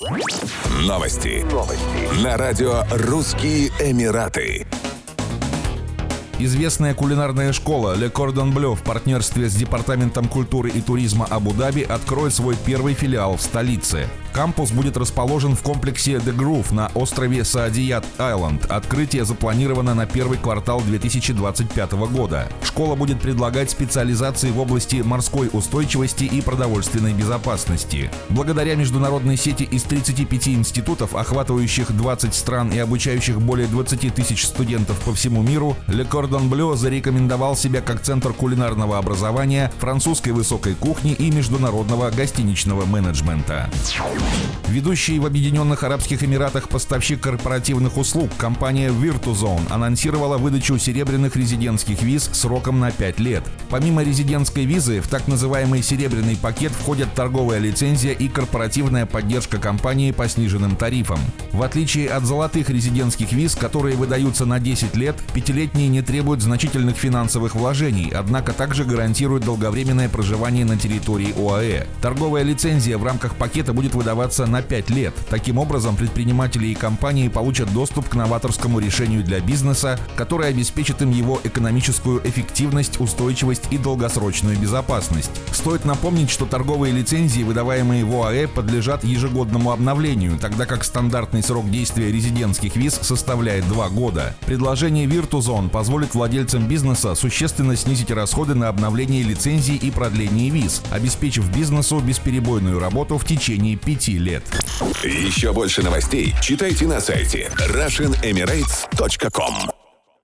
Новости. Новости. На радио «Русские Эмираты». Известная кулинарная школа Le Cordon Bleu в партнерстве с Департаментом культуры и туризма Абу-Даби откроет свой первый филиал в столице. Кампус будет расположен в комплексе The Groove на острове Саадият Айленд. Открытие запланировано на первый квартал 2025 года. Школа будет предлагать специализации в области морской устойчивости и продовольственной безопасности. Благодаря международной сети из 35 институтов, охватывающих 20 стран и обучающих более 20 тысяч студентов по всему миру, Le Cordon Bleu зарекомендовал себя как центр кулинарного образования, французской высокой кухни и международного гостиничного менеджмента. Ведущий в Объединенных Арабских Эмиратах поставщик корпоративных услуг компания Virtuzone анонсировала выдачу серебряных резидентских виз сроком на 5 лет. Помимо резидентской визы, в так называемый серебряный пакет входят торговая лицензия и корпоративная поддержка компании по сниженным тарифам. В отличие от золотых резидентских виз, которые выдаются на 10 лет, пятилетние не требуют значительных финансовых вложений, однако также гарантируют долговременное проживание на территории ОАЭ. Торговая лицензия в рамках пакета будет выдаваться выдаваться на 5 лет. Таким образом, предприниматели и компании получат доступ к новаторскому решению для бизнеса, которое обеспечит им его экономическую эффективность, устойчивость и долгосрочную безопасность. Стоит напомнить, что торговые лицензии, выдаваемые в ОАЭ, подлежат ежегодному обновлению, тогда как стандартный срок действия резидентских виз составляет 2 года. Предложение Virtuzone позволит владельцам бизнеса существенно снизить расходы на обновление лицензий и продление виз, обеспечив бизнесу бесперебойную работу в течение 5 5 лет. Еще больше новостей читайте на сайте RussianEmirates.com